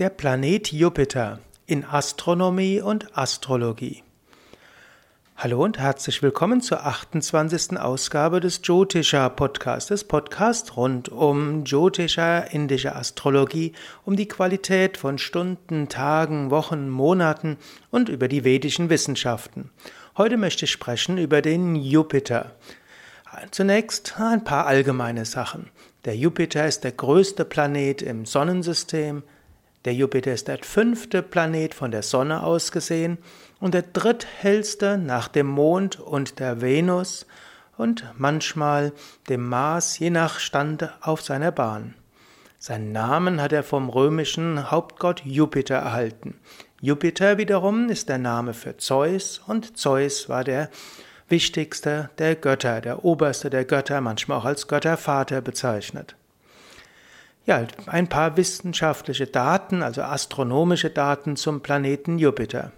Der Planet Jupiter in Astronomie und Astrologie. Hallo und herzlich willkommen zur 28. Ausgabe des Jyotisha Podcasts, des Podcasts rund um Jyotisha, indische Astrologie, um die Qualität von Stunden, Tagen, Wochen, Monaten und über die vedischen Wissenschaften. Heute möchte ich sprechen über den Jupiter. Zunächst ein paar allgemeine Sachen. Der Jupiter ist der größte Planet im Sonnensystem. Der Jupiter ist der fünfte Planet von der Sonne aus gesehen und der dritthellste nach dem Mond und der Venus und manchmal dem Mars, je nach Stand auf seiner Bahn. Seinen Namen hat er vom römischen Hauptgott Jupiter erhalten. Jupiter wiederum ist der Name für Zeus und Zeus war der wichtigste der Götter, der oberste der Götter, manchmal auch als Göttervater bezeichnet. Ja, ein paar wissenschaftliche Daten, also astronomische Daten zum Planeten Jupiter.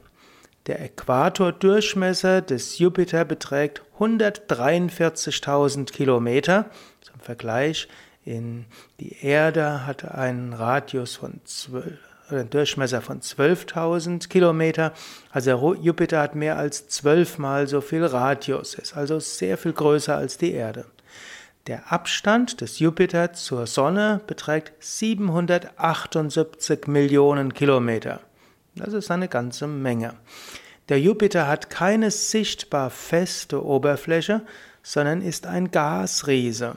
Der Äquatordurchmesser des Jupiter beträgt 143.000 Kilometer. Zum Vergleich, in die Erde hat einen Radius von 12, oder einen Durchmesser von 12.000 Kilometer. Also Jupiter hat mehr als zwölfmal so viel Radius, ist also sehr viel größer als die Erde. Der Abstand des Jupiter zur Sonne beträgt 778 Millionen Kilometer. Das ist eine ganze Menge. Der Jupiter hat keine sichtbar feste Oberfläche, sondern ist ein Gasriese.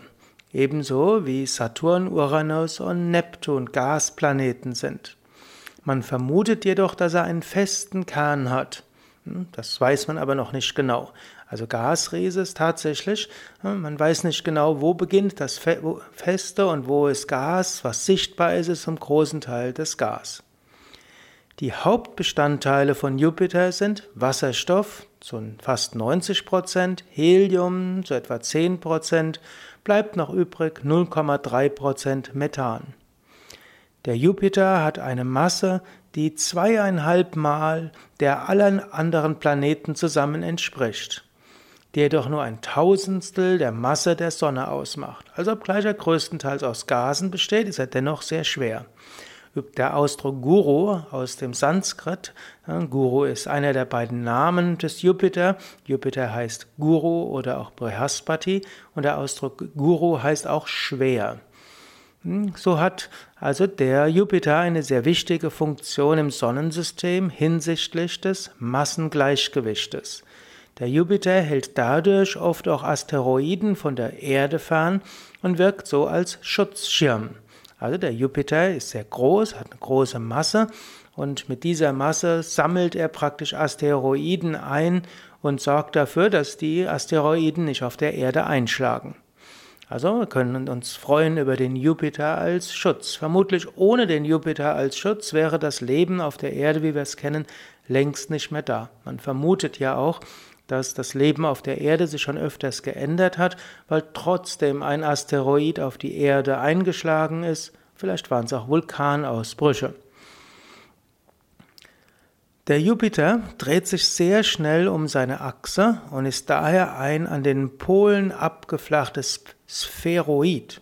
Ebenso wie Saturn, Uranus und Neptun Gasplaneten sind. Man vermutet jedoch, dass er einen festen Kern hat. Hm, das weiß man aber noch nicht genau. Also Gasriese ist tatsächlich, hm, man weiß nicht genau, wo beginnt das Feste und wo ist Gas. Was sichtbar ist, ist zum großen Teil das Gas. Die Hauptbestandteile von Jupiter sind Wasserstoff zu fast 90 Prozent, Helium zu etwa 10 Prozent, bleibt noch übrig 0,3 Prozent Methan. Der Jupiter hat eine Masse, die zweieinhalb Mal der allen anderen Planeten zusammen entspricht, die jedoch nur ein Tausendstel der Masse der Sonne ausmacht. Also obgleich er größtenteils aus Gasen besteht, ist er dennoch sehr schwer. Der Ausdruck Guru aus dem Sanskrit, Guru ist einer der beiden Namen des Jupiter. Jupiter heißt Guru oder auch Brihaspati und der Ausdruck Guru heißt auch schwer. Hm, so hat also der Jupiter eine sehr wichtige Funktion im Sonnensystem hinsichtlich des Massengleichgewichtes. Der Jupiter hält dadurch oft auch Asteroiden von der Erde fern und wirkt so als Schutzschirm. Also der Jupiter ist sehr groß, hat eine große Masse und mit dieser Masse sammelt er praktisch Asteroiden ein und sorgt dafür, dass die Asteroiden nicht auf der Erde einschlagen. Also wir können uns freuen über den Jupiter als Schutz. Vermutlich ohne den Jupiter als Schutz wäre das Leben auf der Erde, wie wir es kennen, längst nicht mehr da. Man vermutet ja auch, dass das Leben auf der Erde sich schon öfters geändert hat, weil trotzdem ein Asteroid auf die Erde eingeschlagen ist. Vielleicht waren es auch Vulkanausbrüche. Der Jupiter dreht sich sehr schnell um seine Achse und ist daher ein an den Polen abgeflachtes Spheroid.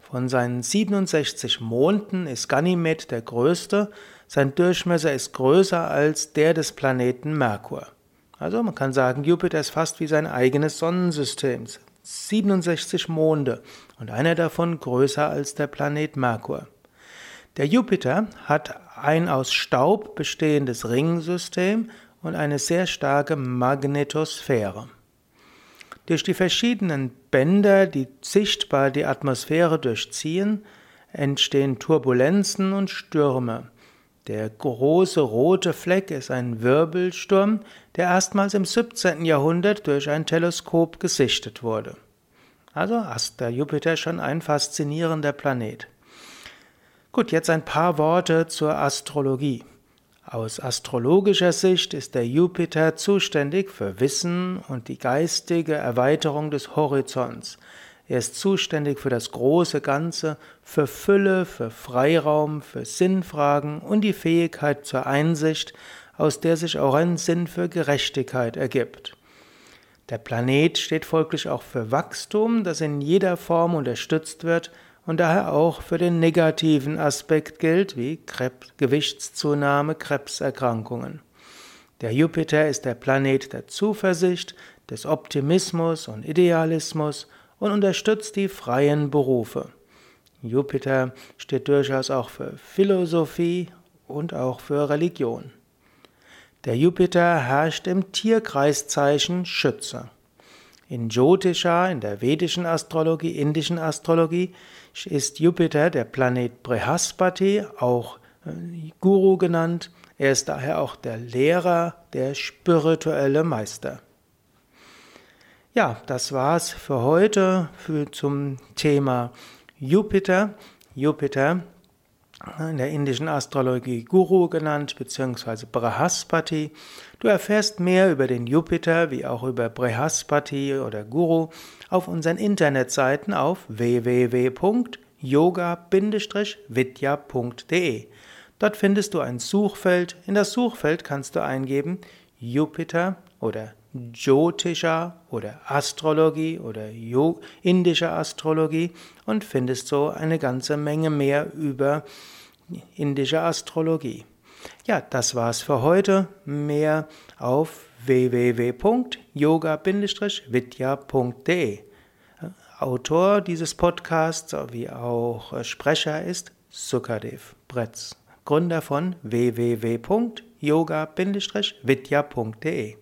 Von seinen 67 Monden ist Ganymed der größte, sein Durchmesser ist größer als der des Planeten Merkur. Also man kann sagen, Jupiter ist fast wie sein eigenes Sonnensystem. 67 Monde und einer davon größer als der Planet Merkur. Der Jupiter hat ein aus Staub bestehendes Ringsystem und eine sehr starke Magnetosphäre. Durch die verschiedenen Bänder, die sichtbar die Atmosphäre durchziehen, entstehen Turbulenzen und Stürme. Der große rote Fleck ist ein Wirbelsturm, der erstmals im 17. Jahrhundert durch ein Teleskop gesichtet wurde. Also ist der Jupiter schon ein faszinierender Planet. Gut, jetzt ein paar Worte zur Astrologie. Aus astrologischer Sicht ist der Jupiter zuständig für Wissen und die geistige Erweiterung des Horizonts. Er ist zuständig für das große Ganze, für Fülle, für Freiraum, für Sinnfragen und die Fähigkeit zur Einsicht, aus der sich auch ein Sinn für Gerechtigkeit ergibt. Der Planet steht folglich auch für Wachstum, das in jeder Form unterstützt wird und daher auch für den negativen Aspekt gilt, wie Krebs, Gewichtszunahme, Krebserkrankungen. Der Jupiter ist der Planet der Zuversicht, des Optimismus und Idealismus und unterstützt die freien Berufe. Jupiter steht durchaus auch für Philosophie und auch für Religion. Der Jupiter herrscht im Tierkreiszeichen Schütze. In Jyotisha, in der vedischen Astrologie, indischen Astrologie, ist Jupiter der Planet Brihaspati, auch äh, Guru genannt. Er ist daher auch der Lehrer, der spirituelle Meister. Ja, das war's für heute für, zum Thema Jupiter. Jupiter in der indischen Astrologie Guru genannt, beziehungsweise Brahaspati. Du erfährst mehr über den Jupiter wie auch über Brahaspati oder Guru auf unseren Internetseiten auf www.yoga-vidya.de. Dort findest du ein Suchfeld. In das Suchfeld kannst du eingeben Jupiter oder Jyotisha oder Astrologie oder indische Astrologie und findest so eine ganze Menge mehr über indische Astrologie. Ja, das war's für heute. Mehr auf www.yoga-vidya.de. Autor dieses Podcasts wie auch Sprecher ist Sukadev Bretz, Gründer von www.yoga-vidya.de.